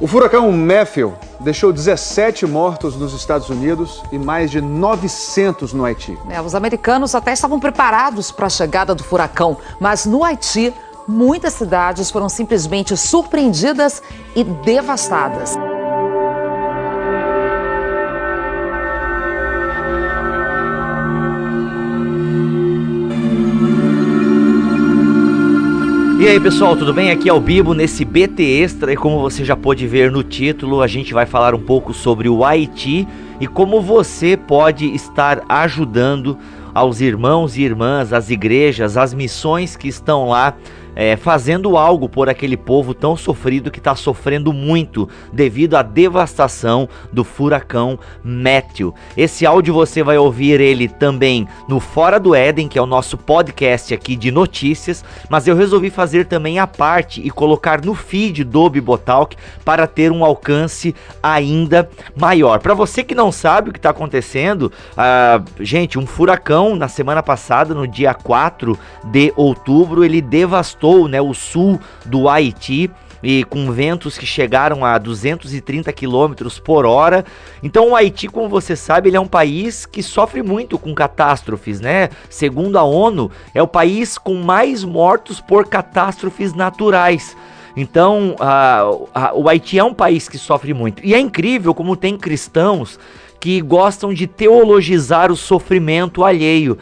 O furacão Matthew deixou 17 mortos nos Estados Unidos e mais de 900 no Haiti. É, os americanos até estavam preparados para a chegada do furacão, mas no Haiti, muitas cidades foram simplesmente surpreendidas e devastadas. E aí pessoal, tudo bem? Aqui é o Bibo nesse BT Extra e como você já pôde ver no título, a gente vai falar um pouco sobre o Haiti e como você pode estar ajudando aos irmãos e irmãs, as igrejas, as missões que estão lá é, fazendo algo por aquele povo tão sofrido que está sofrendo muito devido à devastação do furacão Matthew. Esse áudio você vai ouvir ele também no Fora do Éden, que é o nosso podcast aqui de notícias, mas eu resolvi fazer também a parte e colocar no feed do Bibotalk para ter um alcance ainda maior. Para você que não sabe o que está acontecendo, uh, gente, um furacão na semana passada, no dia 4 de outubro, ele devastou devastou né, o sul do Haiti e com ventos que chegaram a 230 km por hora. Então o Haiti, como você sabe, ele é um país que sofre muito com catástrofes, né? Segundo a ONU, é o país com mais mortos por catástrofes naturais. Então, o Haiti é um país que sofre muito. E é incrível como tem cristãos que gostam de teologizar o sofrimento alheio.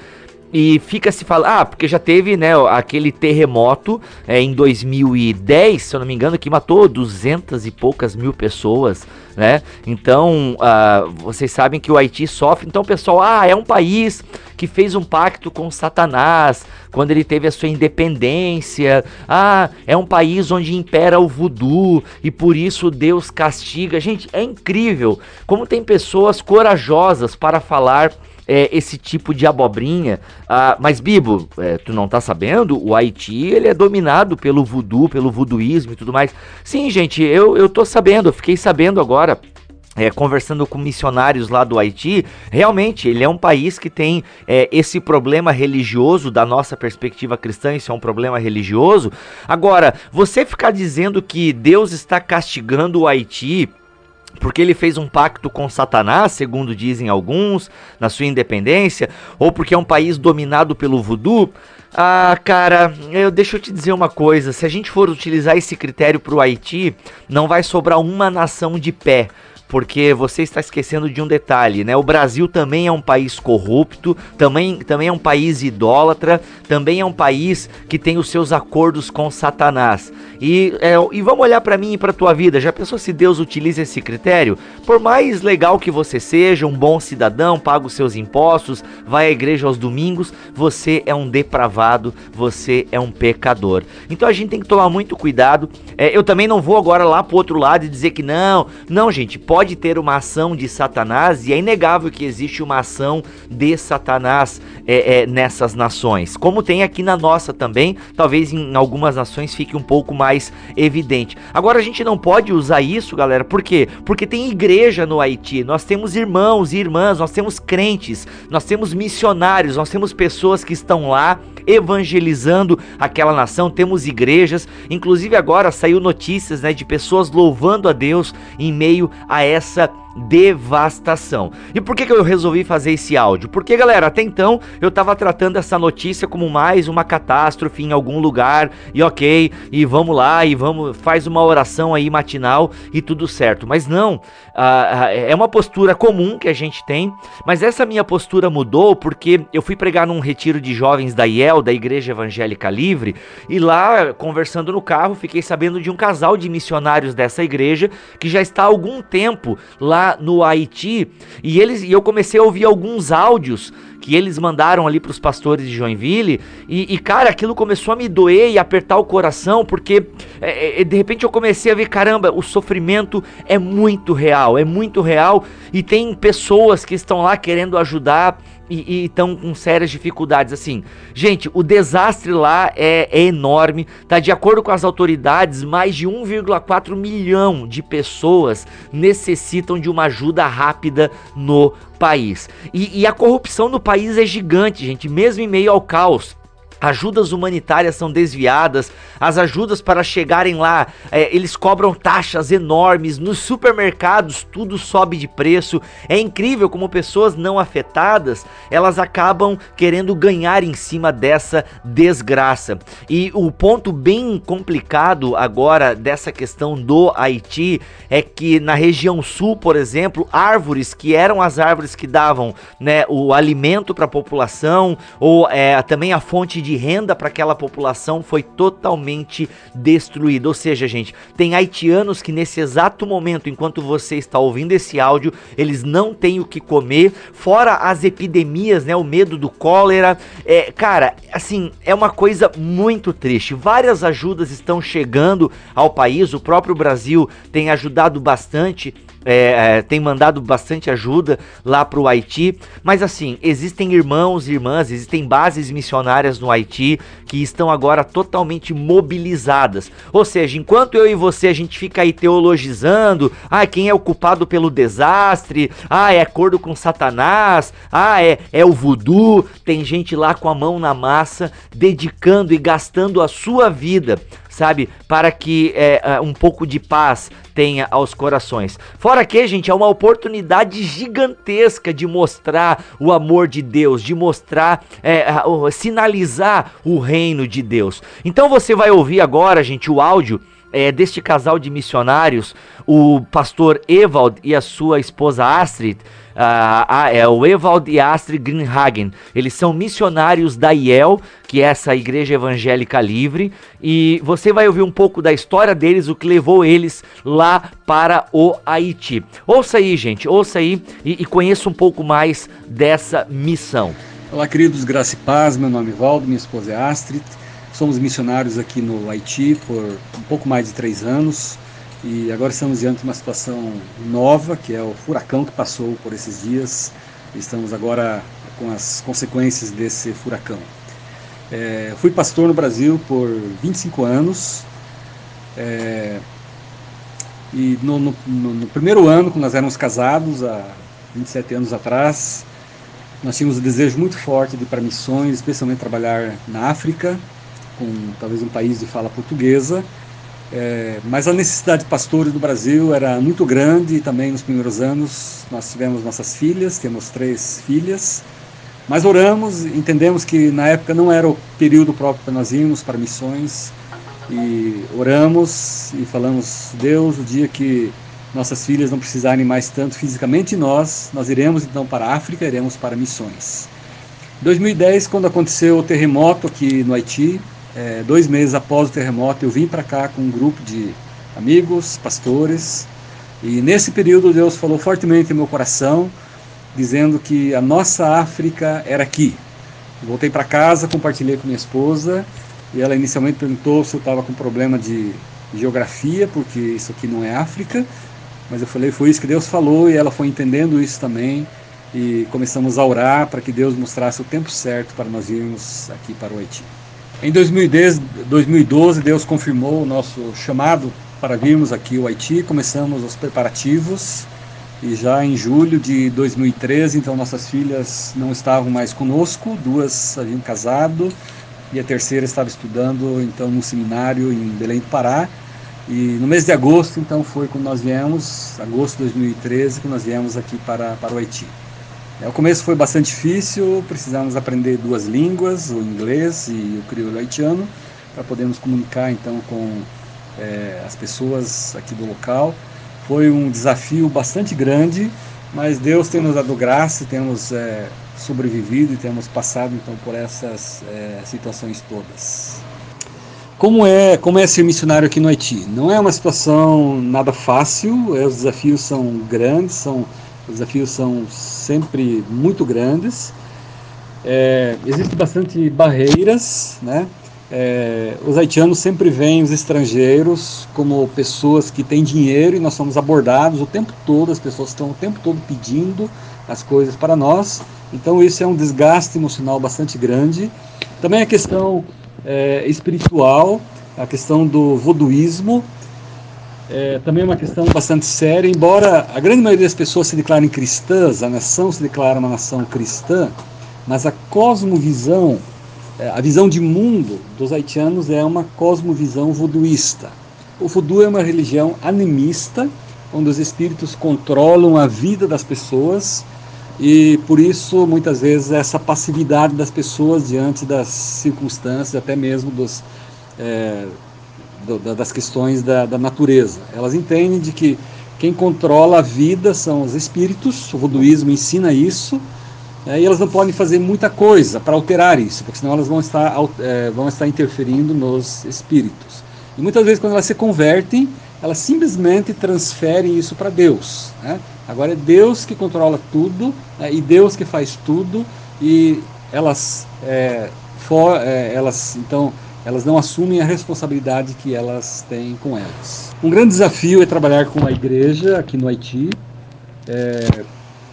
E fica se falando, ah, porque já teve, né, aquele terremoto é, em 2010, se eu não me engano, que matou duzentas e poucas mil pessoas, né? Então, uh, vocês sabem que o Haiti sofre. Então, pessoal, ah, é um país que fez um pacto com Satanás quando ele teve a sua independência. Ah, é um país onde impera o voodoo e por isso Deus castiga. Gente, é incrível como tem pessoas corajosas para falar é, esse tipo de abobrinha. Ah, mas, Bibo, é, tu não tá sabendo? O Haiti, ele é dominado pelo voodoo, pelo voodooísmo e tudo mais. Sim, gente, eu, eu tô sabendo, eu fiquei sabendo agora. É, conversando com missionários lá do Haiti, realmente ele é um país que tem é, esse problema religioso, da nossa perspectiva cristã, isso é um problema religioso. Agora, você ficar dizendo que Deus está castigando o Haiti porque ele fez um pacto com Satanás, segundo dizem alguns, na sua independência, ou porque é um país dominado pelo voodoo. Ah, cara, eu deixa eu te dizer uma coisa, se a gente for utilizar esse critério para o Haiti, não vai sobrar uma nação de pé porque você está esquecendo de um detalhe, né? O Brasil também é um país corrupto, também, também é um país idólatra, também é um país que tem os seus acordos com Satanás. E, é, e vamos olhar para mim e para tua vida. Já pensou se Deus utiliza esse critério? Por mais legal que você seja, um bom cidadão, paga os seus impostos, vai à igreja aos domingos, você é um depravado, você é um pecador. Então a gente tem que tomar muito cuidado. É, eu também não vou agora lá pro outro lado e dizer que não, não, gente, pode pode ter uma ação de Satanás e é inegável que existe uma ação de Satanás é, é, nessas nações, como tem aqui na nossa também. Talvez em algumas nações fique um pouco mais evidente. Agora a gente não pode usar isso, galera, por quê? Porque tem igreja no Haiti, nós temos irmãos e irmãs, nós temos crentes, nós temos missionários, nós temos pessoas que estão lá evangelizando aquela nação, temos igrejas, inclusive agora saiu notícias né, de pessoas louvando a Deus em meio a essa devastação. E por que, que eu resolvi fazer esse áudio? Porque, galera, até então eu estava tratando essa notícia como mais uma catástrofe em algum lugar, e ok, e vamos lá, e vamos, faz uma oração aí matinal e tudo certo. Mas não, é uma postura comum que a gente tem, mas essa minha postura mudou porque eu fui pregar num retiro de jovens da IEL, da Igreja Evangélica Livre, e lá, conversando no carro, fiquei sabendo de um casal de missionários dessa igreja que já está há algum tempo lá no Haiti e eles e eu comecei a ouvir alguns áudios que eles mandaram ali para os pastores de Joinville e, e, cara, aquilo começou a me doer e apertar o coração porque é, é, de repente eu comecei a ver, caramba, o sofrimento é muito real, é muito real e tem pessoas que estão lá querendo ajudar e estão com sérias dificuldades. Assim, gente, o desastre lá é, é, enorme. Tá de acordo com as autoridades, mais de 1,4 milhão de pessoas necessitam de uma ajuda rápida no país. E, e a corrupção no país é gigante, gente, mesmo em meio ao caos. Ajudas humanitárias são desviadas, as ajudas para chegarem lá, é, eles cobram taxas enormes, nos supermercados tudo sobe de preço. É incrível como pessoas não afetadas, elas acabam querendo ganhar em cima dessa desgraça. E o ponto bem complicado agora dessa questão do Haiti é que na região sul, por exemplo, árvores que eram as árvores que davam né, o alimento para a população ou é, também a fonte de de renda para aquela população foi totalmente destruída. Ou seja, gente, tem haitianos que nesse exato momento, enquanto você está ouvindo esse áudio, eles não têm o que comer, fora as epidemias, né? O medo do cólera. É, cara, assim, é uma coisa muito triste. Várias ajudas estão chegando ao país, o próprio Brasil tem ajudado bastante é, é, tem mandado bastante ajuda lá para o Haiti. Mas assim, existem irmãos e irmãs, existem bases missionárias no Haiti que estão agora totalmente mobilizadas. Ou seja, enquanto eu e você a gente fica aí teologizando, ah, quem é o culpado pelo desastre, ah, é acordo com Satanás, ah, é, é o voodoo, tem gente lá com a mão na massa, dedicando e gastando a sua vida sabe? Para que é, é, um pouco de paz tenha aos corações. Fora que, gente, é uma oportunidade gigantesca de mostrar o amor de Deus, de mostrar, é, sinalizar o reino de Deus. Então você vai ouvir agora, gente, o áudio. É, deste casal de missionários, o pastor Evald e a sua esposa Astrid, uh, é o Evald e Astrid Greenhagen. Eles são missionários da IEL, que é essa igreja evangélica livre, e você vai ouvir um pouco da história deles, o que levou eles lá para o Haiti. Ouça aí, gente, ouça aí e, e conheça um pouco mais dessa missão. Olá, queridos, graça e paz. Meu nome é Valdo, minha esposa é Astrid. Somos missionários aqui no Haiti por um pouco mais de três anos. E agora estamos diante de uma situação nova, que é o furacão que passou por esses dias. Estamos agora com as consequências desse furacão. É, fui pastor no Brasil por 25 anos. É, e no, no, no, primeiro ano, quando nós éramos casados, há 27 anos atrás, nós tínhamos um desejo muito forte de ir para missões, especialmente trabalhar na África, com talvez um país de fala portuguesa. É, mas a necessidade de pastores do Brasil era muito grande e também nos primeiros anos nós tivemos nossas filhas, temos três filhas, mas oramos, entendemos que na época não era o período próprio para nós irmos para missões e oramos e falamos, Deus, o dia que nossas filhas não precisarem mais tanto fisicamente de nós, nós iremos então para a África, iremos para missões. Em 2010, quando aconteceu o terremoto aqui no Haiti, é, dois meses após o terremoto, eu vim para cá com um grupo de amigos, pastores, e nesse período Deus falou fortemente no meu coração, dizendo que a nossa África era aqui. Voltei para casa, compartilhei com minha esposa, e ela inicialmente perguntou se eu estava com problema de geografia, porque isso aqui não é África, mas eu falei, foi isso que Deus falou, e ela foi entendendo isso também, e começamos a orar para que Deus mostrasse o tempo certo para nós irmos aqui para o Haiti. Em 2010, 2012, Deus confirmou o nosso chamado para virmos aqui ao Haiti. Começamos os preparativos e já em julho de 2013, então nossas filhas não estavam mais conosco, duas haviam casado e a terceira estava estudando então no seminário em Belém do Pará. E no mês de agosto, então foi quando nós viemos, agosto de 2013, que nós viemos aqui para, para o Haiti. É, o começo foi bastante difícil, precisamos aprender duas línguas, o inglês e o crioulo haitiano, para podermos comunicar então com é, as pessoas aqui do local. Foi um desafio bastante grande, mas Deus tem nos dado graça, temos é, sobrevivido e temos passado então por essas é, situações todas. Como é, como é ser missionário aqui no Haiti? Não é uma situação nada fácil, é, os desafios são grandes, são os desafios são sempre muito grandes. É, Existem bastante barreiras, né? É, os haitianos sempre veem os estrangeiros como pessoas que têm dinheiro e nós somos abordados o tempo todo, as pessoas estão o tempo todo pedindo as coisas para nós, então isso é um desgaste emocional bastante grande. Também a questão é, espiritual, a questão do voduísmo, é, também é uma questão bastante séria, embora a grande maioria das pessoas se declarem cristãs, a nação se declara uma nação cristã, mas a cosmovisão é, a visão de mundo dos haitianos é uma cosmovisão voduísta. O voodoo é uma religião animista, onde os espíritos controlam a vida das pessoas e por isso muitas vezes essa passividade das pessoas diante das circunstâncias, até mesmo dos, é, das questões da, da, natureza. Elas entendem de que quem controla a vida são os espíritos, o voduísmo ensina isso, é, e elas não podem fazer muita coisa para alterar isso, porque senão elas vão estar, é, vão estar interferindo nos espíritos. E muitas vezes quando elas se convertem, elas simplesmente transferem isso para Deus. Né? Agora é Deus que controla tudo né? e Deus que faz tudo e elas, é, for, é, elas então elas não assumem a responsabilidade que elas têm com elas. Um grande desafio é trabalhar com a igreja aqui no Haiti, é,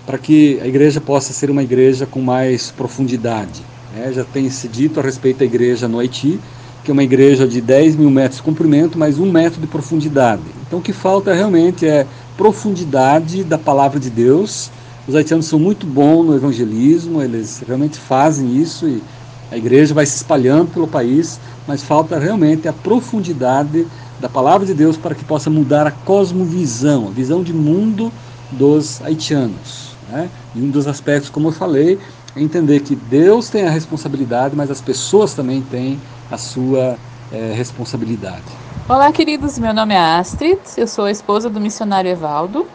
para que a igreja possa ser uma igreja com mais profundidade. Né? Já tem se dito a respeito da igreja no Haiti, que é uma igreja de 10 mil metros de comprimento, mas um metro de profundidade. Então o que falta realmente é profundidade da palavra de Deus. Os haitianos são muito bons no evangelismo, eles realmente fazem isso e a igreja vai se espalhando pelo país, mas falta realmente a profundidade da palavra de Deus para que possa mudar a cosmovisão, a visão de mundo dos haitianos. Né? E um dos aspectos, como eu falei, é entender que Deus tem a responsabilidade, mas as pessoas também têm a sua é, responsabilidade. Olá, queridos. Meu nome é Astrid, eu sou a esposa do missionário Evaldo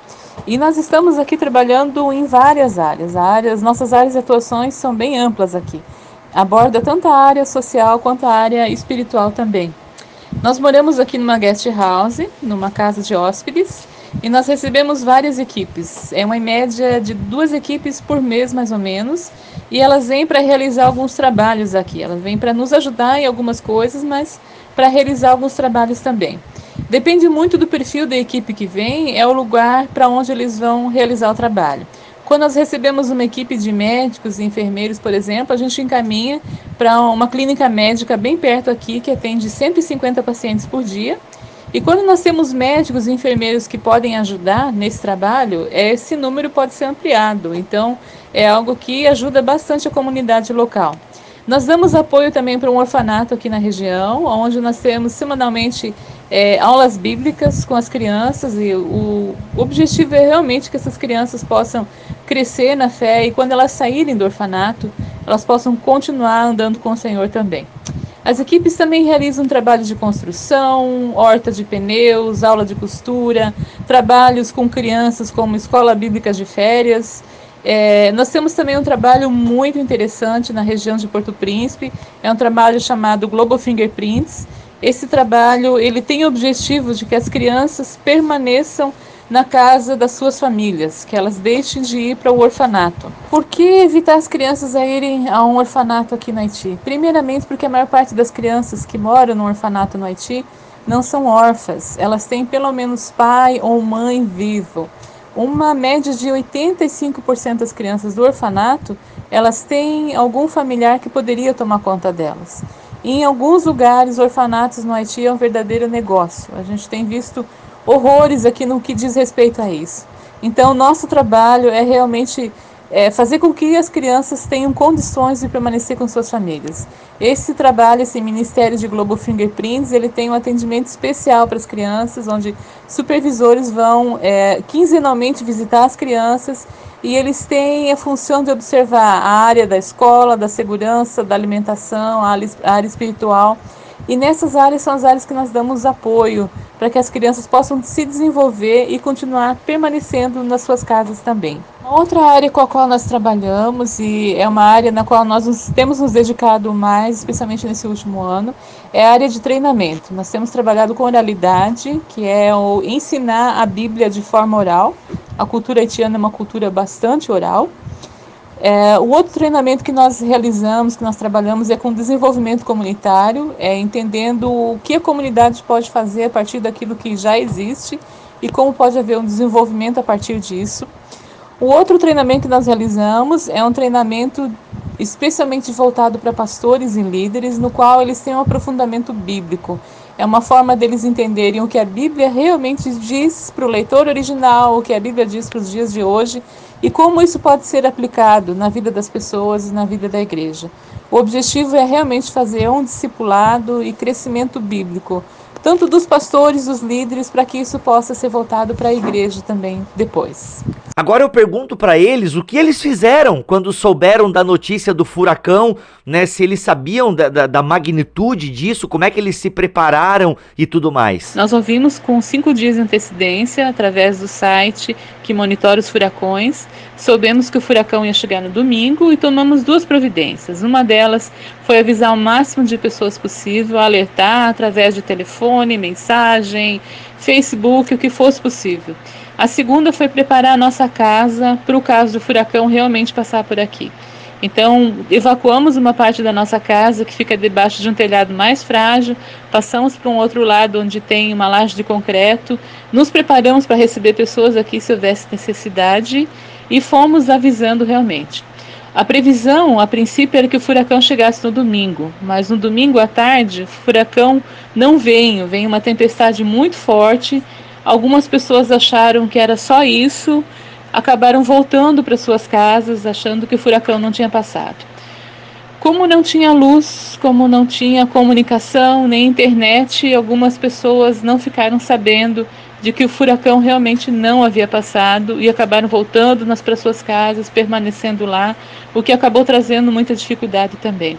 e nós estamos aqui trabalhando em várias áreas. áreas nossas áreas de atuações são bem amplas aqui. Aborda tanto a área social quanto a área espiritual também. Nós moramos aqui numa guest house, numa casa de hóspedes, e nós recebemos várias equipes. É uma média de duas equipes por mês, mais ou menos. E elas vêm para realizar alguns trabalhos aqui. Elas vêm para nos ajudar em algumas coisas, mas para realizar alguns trabalhos também. Depende muito do perfil da equipe que vem, é o lugar para onde eles vão realizar o trabalho. Quando nós recebemos uma equipe de médicos e enfermeiros, por exemplo, a gente encaminha para uma clínica médica bem perto aqui, que atende 150 pacientes por dia e quando nós temos médicos e enfermeiros que podem ajudar nesse trabalho, esse número pode ser ampliado. Então, é algo que ajuda bastante a comunidade local. Nós damos apoio também para um orfanato aqui na região, onde nós temos semanalmente é, aulas bíblicas com as crianças e o, objetivo é realmente que essas crianças possam crescer na fé e quando elas saírem do orfanato, elas possam continuar andando com o Senhor também. As equipes também realizam trabalhos de construção, horta de pneus, aula de costura, trabalhos com crianças como escola bíblica de férias. É, nós temos também um trabalho muito interessante na região de Porto Príncipe, é um trabalho chamado Global Fingerprints. Esse trabalho ele tem o objetivo de que as crianças permaneçam na casa das suas famílias, que elas deixem de ir para o orfanato. Por que evitar as crianças a irem a um orfanato aqui no Haiti? Primeiramente, porque a maior parte das crianças que moram no orfanato no Haiti não são órfãs, elas têm pelo menos pai ou mãe vivo. Uma média de 85% das crianças do orfanato, elas têm algum familiar que poderia tomar conta delas. Em alguns lugares, orfanatos no Haiti é um verdadeiro negócio. A gente tem visto horrores aqui no que diz respeito a isso. Então, nosso trabalho é realmente é, fazer com que as crianças tenham condições de permanecer com suas famílias. Esse trabalho, esse Ministério de Global Fingerprints, ele tem um atendimento especial para as crianças, onde supervisores vão é, quinzenalmente visitar as crianças e eles têm a função de observar a área da escola, da segurança, da alimentação, a área espiritual. E nessas áreas são as áreas que nós damos apoio para que as crianças possam se desenvolver e continuar permanecendo nas suas casas também. Outra área com a qual nós trabalhamos e é uma área na qual nós temos nos dedicado mais, especialmente nesse último ano, é a área de treinamento. Nós temos trabalhado com oralidade, que é o ensinar a Bíblia de forma oral. A cultura haitiana é uma cultura bastante oral. É, o outro treinamento que nós realizamos, que nós trabalhamos, é com desenvolvimento comunitário, é entendendo o que a comunidade pode fazer a partir daquilo que já existe e como pode haver um desenvolvimento a partir disso. O outro treinamento que nós realizamos é um treinamento especialmente voltado para pastores e líderes, no qual eles têm um aprofundamento bíblico. É uma forma deles entenderem o que a Bíblia realmente diz para o leitor original, o que a Bíblia diz para os dias de hoje e como isso pode ser aplicado na vida das pessoas e na vida da igreja. O objetivo é realmente fazer um discipulado e crescimento bíblico tanto dos pastores, dos líderes, para que isso possa ser voltado para a igreja também depois. Agora eu pergunto para eles o que eles fizeram quando souberam da notícia do furacão, né? Se eles sabiam da, da, da, magnitude disso, como é que eles se prepararam e tudo mais. Nós ouvimos com cinco dias de antecedência, através do site que monitora os furacões. Soubemos que o furacão ia chegar no domingo e tomamos duas providências. Uma delas foi avisar o máximo de pessoas possível, alertar através de telefone, mensagem, Facebook, o que fosse possível. A segunda foi preparar a nossa casa para o caso do furacão realmente passar por aqui. Então, evacuamos uma parte da nossa casa que fica debaixo de um telhado mais frágil, passamos para um outro lado onde tem uma laje de concreto, nos preparamos para receber pessoas aqui se houvesse necessidade e fomos avisando realmente. A previsão, a princípio, era que o furacão chegasse no domingo, mas no domingo à tarde, o furacão não veio, veio uma tempestade muito forte. Algumas pessoas acharam que era só isso, acabaram voltando para suas casas achando que o furacão não tinha passado. Como não tinha luz, como não tinha comunicação nem internet, algumas pessoas não ficaram sabendo de que o furacão realmente não havia passado e acabaram voltando nas para suas casas, permanecendo lá, o que acabou trazendo muita dificuldade também.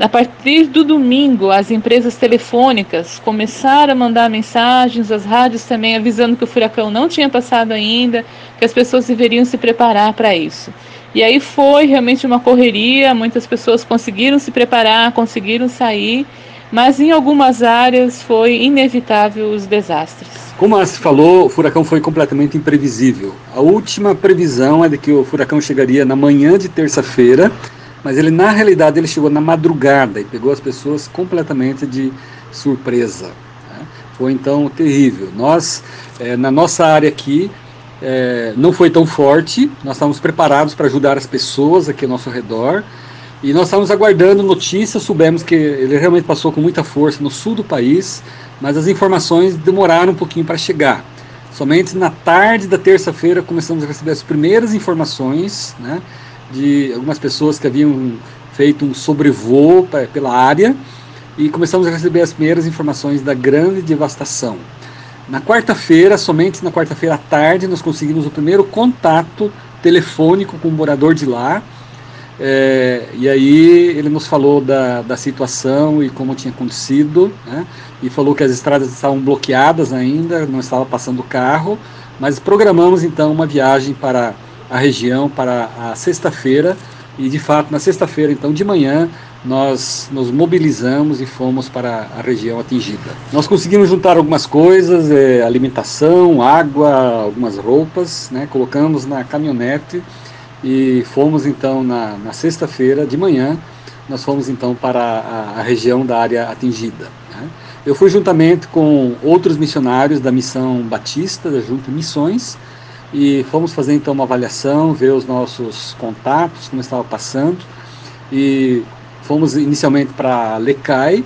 A partir do domingo, as empresas telefônicas começaram a mandar mensagens, as rádios também avisando que o furacão não tinha passado ainda, que as pessoas deveriam se preparar para isso. E aí foi realmente uma correria, muitas pessoas conseguiram se preparar, conseguiram sair, mas em algumas áreas foi inevitável os desastres. Como a falou, o furacão foi completamente imprevisível. A última previsão é de que o furacão chegaria na manhã de terça-feira mas ele na realidade ele chegou na madrugada e pegou as pessoas completamente de surpresa. Né? Foi então terrível. Nós, é, na nossa área aqui, é, não foi tão forte, nós estávamos preparados para ajudar as pessoas aqui ao nosso redor, e nós estávamos aguardando notícias, soubemos que ele realmente passou com muita força no sul do país, mas as informações demoraram um pouquinho para chegar. Somente na tarde da terça-feira começamos a receber as primeiras informações, né? de algumas pessoas que haviam feito um sobrevoo pela área e começamos a receber as primeiras informações da grande devastação. Na quarta-feira, somente na quarta-feira à tarde, nós conseguimos o primeiro contato telefônico com o morador de lá. É, e aí ele nos falou da, da situação e como tinha acontecido, né? e falou que as estradas estavam bloqueadas ainda, não estava passando carro, mas programamos então uma viagem para a região para a sexta-feira e de fato na sexta-feira então de manhã nós nos mobilizamos e fomos para a região atingida. Nós conseguimos juntar algumas coisas, é, alimentação, água, algumas roupas, né, colocamos na caminhonete e fomos então na, na sexta-feira de manhã, nós fomos então para a, a região da área atingida. Né. Eu fui juntamente com outros missionários da Missão Batista, da Junta Missões, e fomos fazer então uma avaliação, ver os nossos contatos, como estava passando, e fomos inicialmente para Lecai,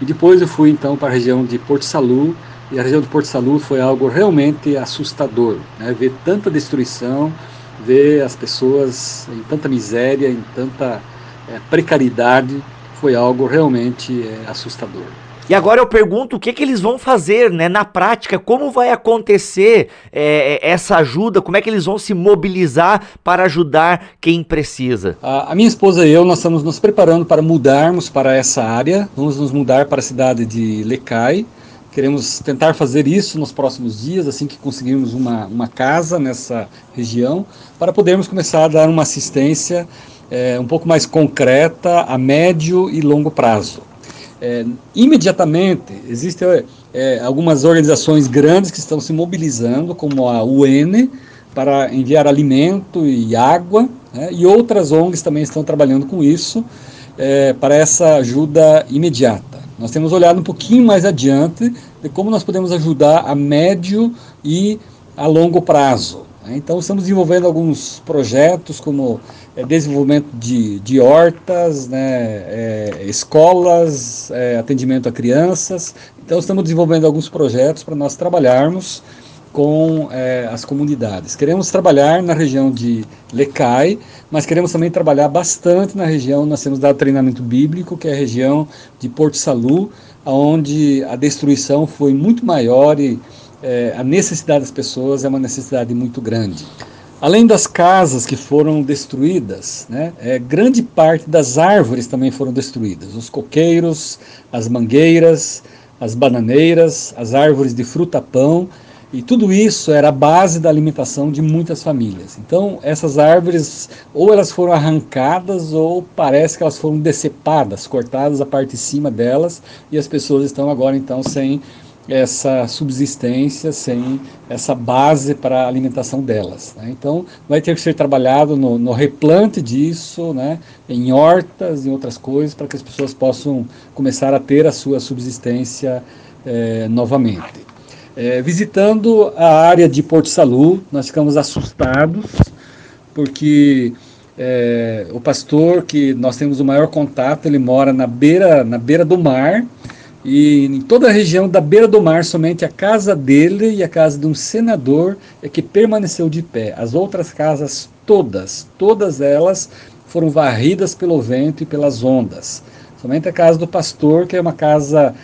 e depois eu fui então para a região de Porto Salu, e a região de Porto Salu foi algo realmente assustador, né? ver tanta destruição, ver as pessoas em tanta miséria, em tanta é, precariedade, foi algo realmente é, assustador. E agora eu pergunto o que, que eles vão fazer né, na prática, como vai acontecer é, essa ajuda, como é que eles vão se mobilizar para ajudar quem precisa. A, a, minha esposa e eu, nós estamos nos preparando para mudarmos para essa área, vamos nos mudar para a cidade de Lecai, queremos tentar fazer isso nos próximos dias, assim que conseguirmos uma, uma casa nessa região, para podermos começar a dar uma assistência é, um pouco mais concreta a médio e longo prazo. É, imediatamente, existem é, algumas organizações grandes que estão se mobilizando, como a UN, para enviar alimento e água, né, e outras ONGs também estão trabalhando com isso, para essa ajuda imediata. Nós temos olhado um pouquinho mais adiante de como nós podemos ajudar a médio e a longo prazo. Né. Então, estamos desenvolvendo alguns projetos, como é, desenvolvimento de, de hortas, né, é, escolas, é, atendimento a crianças. Então, estamos desenvolvendo alguns projetos para nós trabalharmos com é, as comunidades. Queremos trabalhar na região de Lecai, mas queremos também trabalhar bastante na região, nós temos dado treinamento bíblico, que é a região de Porto Salu, onde a destruição foi muito maior e é, a necessidade das pessoas é uma necessidade muito grande. Além das casas que foram destruídas, né, é, grande parte das árvores também foram destruídas. Os coqueiros, as mangueiras, as bananeiras, as árvores de fruta-pão, e tudo isso era a base da alimentação de muitas famílias. Então, essas árvores, ou elas foram arrancadas, ou parece que elas foram decepadas, cortadas a parte de cima delas, e as pessoas estão agora então sem essa subsistência, sem essa base para a alimentação delas. Né? Então, vai ter que ser trabalhado no, no replante disso, né? em hortas e outras coisas, para que as pessoas possam começar a ter a sua subsistência é, novamente. É, visitando a área de Porto Salu, nós ficamos assustados, porque é, o pastor que nós temos o maior contato, ele mora na beira, na beira do mar, e em toda a região da beira do mar, somente a casa dele e a casa de um senador é que permaneceu de pé. As outras casas, todas, todas elas foram varridas pelo vento e pelas ondas. Somente a casa do pastor, que é uma casa,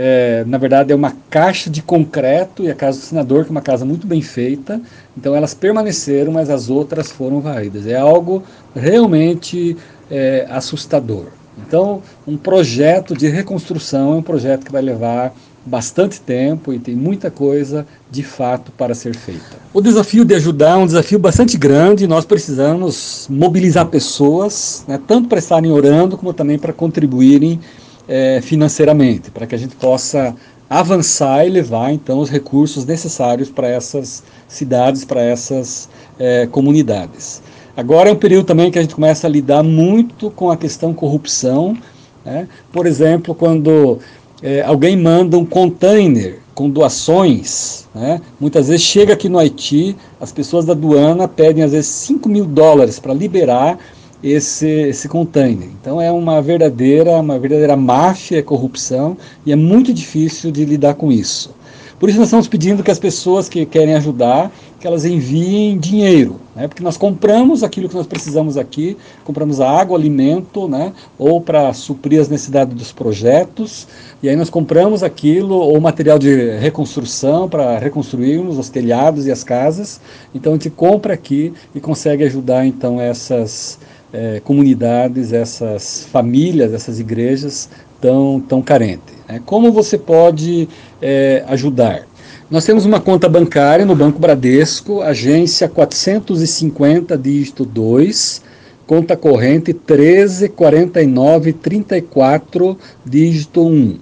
é, na verdade, é uma caixa de concreto, e a casa do senador, que é uma casa muito bem feita. Então elas permaneceram, mas as outras foram varridas. É algo realmente é, assustador. Então, um projeto de reconstrução é um projeto que vai levar bastante tempo e tem muita coisa de fato para ser feita. O desafio de ajudar é um desafio bastante grande, nós precisamos mobilizar pessoas, né, tanto para estarem orando, como também para contribuírem é, financeiramente, para que a gente possa avançar e levar então os recursos necessários para essas cidades, para essas é, comunidades. Agora é um período também que a gente começa a lidar muito com a questão corrupção. Né? Por exemplo, quando é, alguém manda um container com doações, né? muitas vezes chega aqui no Haiti, as pessoas da aduana pedem às vezes 5 mil dólares para liberar esse, esse container. Então é uma verdadeira, uma verdadeira máfia, corrupção, e é muito difícil de lidar com isso. Por isso nós estamos pedindo que as pessoas que querem ajudar, que elas enviem dinheiro, né? porque nós compramos aquilo que nós precisamos aqui, compramos água, alimento, né? ou para suprir as necessidades dos projetos, e aí nós compramos aquilo, ou material de reconstrução para reconstruirmos os telhados e as casas, então a gente compra aqui e consegue ajudar então essas é, comunidades, essas famílias, essas igrejas tão, tão carentes. Né? Como você pode é, ajudar? Nós temos uma conta bancária no Banco Bradesco, agência 450, dígito 2, conta corrente 134934, dígito 1,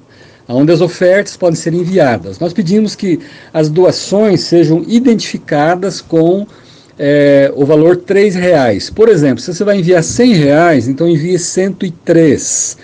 onde as ofertas podem ser enviadas. Nós pedimos que as doações sejam identificadas com é, o valor R$ reais. Por exemplo, se você vai enviar R$ reais, então envie 103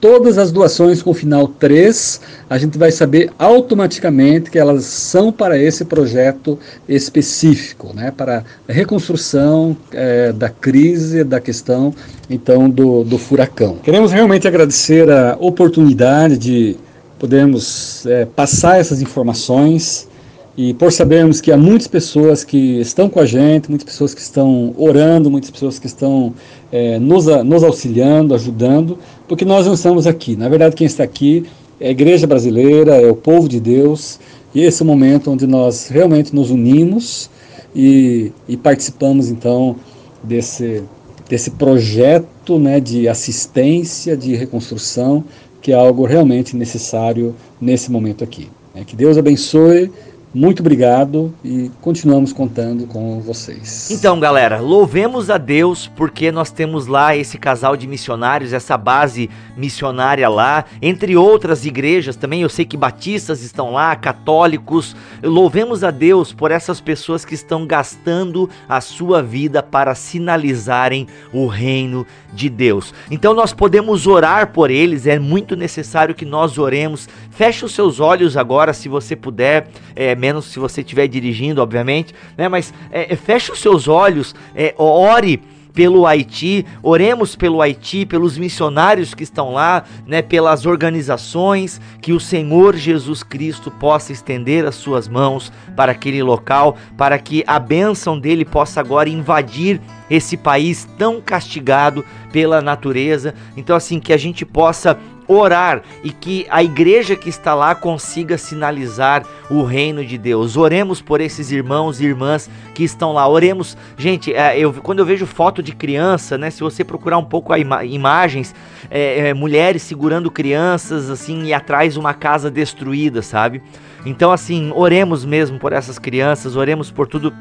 todas as doações com final 3, a gente vai saber automaticamente que elas são para esse projeto específico, né, para a reconstrução é, da crise, da questão então do, do furacão. Queremos realmente agradecer a oportunidade de podermos é, passar essas informações e por sabermos que há muitas pessoas que estão com a gente, muitas pessoas que estão orando, muitas pessoas que estão é, nos, nos auxiliando, ajudando, porque nós não estamos aqui. Na verdade, quem está aqui é a igreja brasileira, é o povo de Deus, e esse é o momento onde nós realmente nos unimos e, e participamos então desse, desse projeto né, de assistência, de reconstrução, que é algo realmente necessário nesse momento aqui. É, que Deus abençoe muito obrigado e continuamos contando com vocês. Então, galera, louvemos a Deus porque nós temos lá esse casal de missionários, essa base missionária lá, entre outras igrejas também. Eu sei que batistas estão lá, católicos. Louvemos a Deus por essas pessoas que estão gastando a sua vida para sinalizarem o reino de Deus. Então, nós podemos orar por eles, é muito necessário que nós oremos. Feche os seus olhos agora, se você puder. É, menos se você estiver dirigindo, obviamente, né? Mas é, é, feche os seus olhos, é, ore pelo Haiti, oremos pelo Haiti, pelos missionários que estão lá, né, pelas organizações, que o Senhor Jesus Cristo possa estender as suas mãos para aquele local, para que a bênção dele possa agora invadir esse país tão castigado pela natureza. Então assim que a gente possa orar e que a igreja que está lá consiga sinalizar o reino de Deus. Oremos por esses irmãos e irmãs que estão lá. Oremos, gente, é, eu, quando eu vejo foto de criança, né? Se você procurar um pouco a ima imagens, é, é, mulheres segurando crianças assim e atrás uma casa destruída, sabe? Então, assim, oremos mesmo por essas crianças, oremos por tudo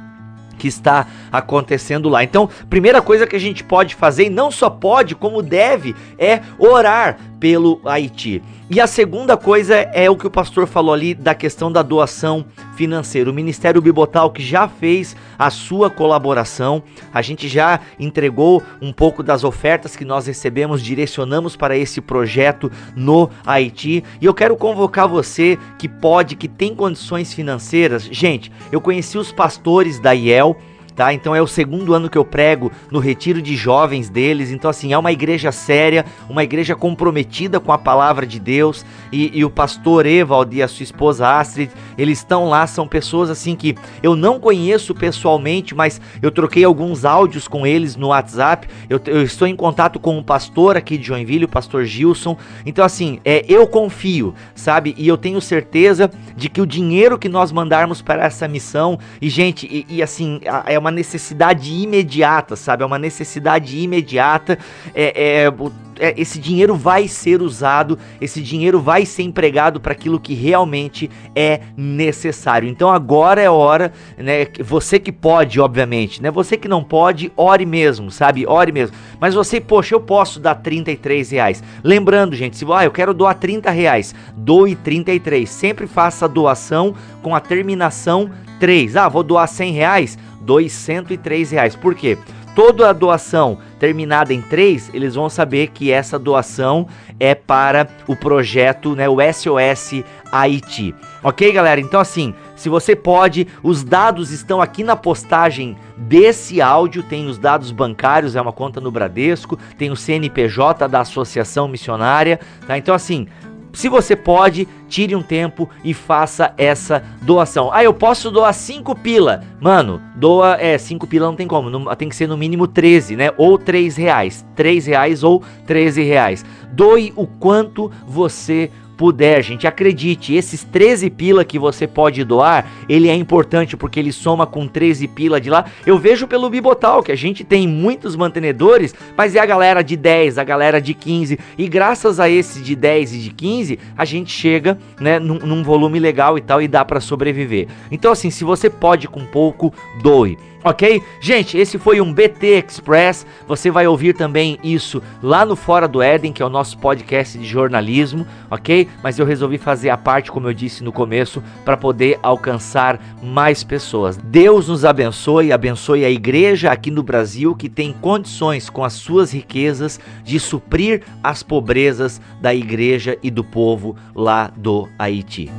que está acontecendo lá. Então, primeira coisa que a gente pode fazer, e não só pode, como deve, é orar pelo Haiti. E a segunda coisa é o que o pastor falou ali da questão da doação financeira. O Ministério Bibotal que já fez a sua colaboração, a gente já entregou um pouco das ofertas que nós recebemos, direcionamos para esse projeto no Haiti. E eu quero convocar você que pode, que tem condições financeiras. Gente, eu conheci os pastores da IEL tá? Então é o segundo ano que eu prego no retiro de jovens deles. Então, assim, é uma igreja séria, uma igreja comprometida com a palavra de Deus. E, e o pastor Evald e a sua esposa Astrid, eles estão lá, são pessoas assim que eu não conheço pessoalmente, mas eu troquei alguns áudios com eles no WhatsApp. Eu, eu estou em contato com o um pastor aqui de Joinville, o pastor Gilson. Então, assim, é, eu confio, sabe? E eu tenho certeza de que o dinheiro que nós mandarmos para essa missão, e gente, e, e assim, é uma necessidade imediata, sabe? É uma necessidade imediata. É, é, é, esse dinheiro vai ser usado, esse dinheiro vai ser empregado para aquilo que realmente é necessário. Então agora é hora, né? Você que pode, obviamente, né? Você que não pode, ore mesmo, sabe? Ore mesmo. Mas você, poxa, eu posso dar 33 reais. Lembrando, gente, se ah, eu quero doar 30 reais, doe 33. Sempre faça a doação com a terminação 3. Ah, vou doar 100 reais doe 103 reais. Por quê? Toda a doação terminada em 3, eles vão saber que essa doação é para o projeto, né, o SOS Haiti. Ok, galera? Então, assim, se você pode, os dados estão aqui na postagem desse áudio. Tem os dados bancários, é uma conta no Bradesco, tem o CNPJ da Associação Missionária, tá? Então, assim, se você pode, tire um tempo e faça essa doação. Ah, eu posso doar 5 pila. Mano, doa, é, 5 pila não tem como, tem que ser no mínimo 13, né? Ou 3 reais. 3 reais ou 13 reais. Doe o quanto você puder, gente, acredite, esses 13 pila que você pode doar, ele é importante porque ele soma com 13 pila de lá. Eu vejo pelo Bibotal que a gente tem muitos mantenedores, mas é a galera de 10, a galera de 15, e graças a esse de 10 e de 15, a gente chega, né, num, num volume legal e tal e dá para sobreviver. Então assim, se você pode com pouco, doe. Ok? Gente, esse foi um BT Express. Você vai ouvir também isso lá no Fora do Éden, que é o nosso podcast de jornalismo, ok? Mas eu resolvi fazer a parte, como eu disse no começo, para poder alcançar mais pessoas. Deus nos abençoe, abençoe a igreja aqui no Brasil que tem condições com as suas riquezas de suprir as pobrezas da igreja e do povo lá do Haiti.